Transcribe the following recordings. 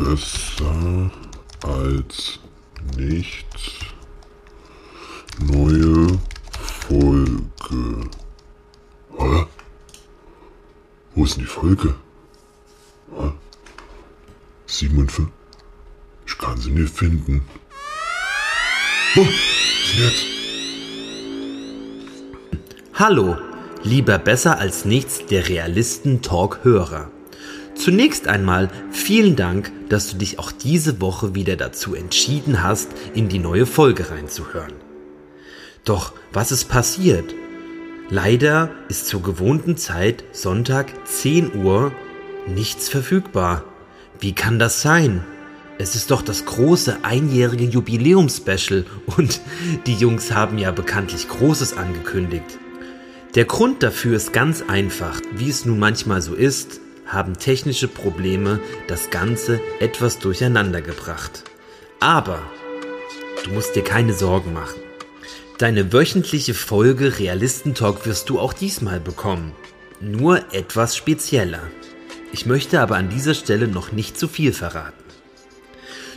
Besser als nichts. Neue Folge. Hä? Wo ist denn die Folge? Hä? 57? Ich kann sie nicht finden. Oh, jetzt. Hallo, lieber besser als nichts der Realisten-Talk-Hörer. Zunächst einmal vielen Dank, dass du dich auch diese Woche wieder dazu entschieden hast, in die neue Folge reinzuhören. Doch was ist passiert? Leider ist zur gewohnten Zeit Sonntag 10 Uhr nichts verfügbar. Wie kann das sein? Es ist doch das große einjährige Jubiläumspecial und die Jungs haben ja bekanntlich Großes angekündigt. Der Grund dafür ist ganz einfach. Wie es nun manchmal so ist, haben technische Probleme das Ganze etwas durcheinander gebracht. Aber du musst dir keine Sorgen machen. Deine wöchentliche Folge Realistentalk wirst du auch diesmal bekommen. Nur etwas spezieller. Ich möchte aber an dieser Stelle noch nicht zu viel verraten.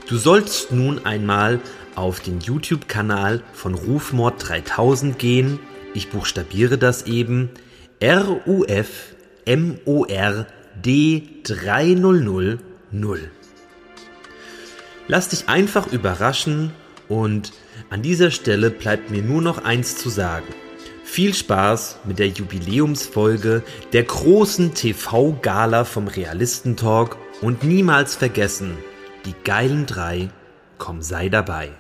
Du sollst nun einmal auf den YouTube-Kanal von Rufmord 3000 gehen ich buchstabiere das eben. RUF MOR D3000. Lass dich einfach überraschen und an dieser Stelle bleibt mir nur noch eins zu sagen. Viel Spaß mit der Jubiläumsfolge der großen TV-Gala vom Realistentalk und niemals vergessen, die geilen drei, komm sei dabei.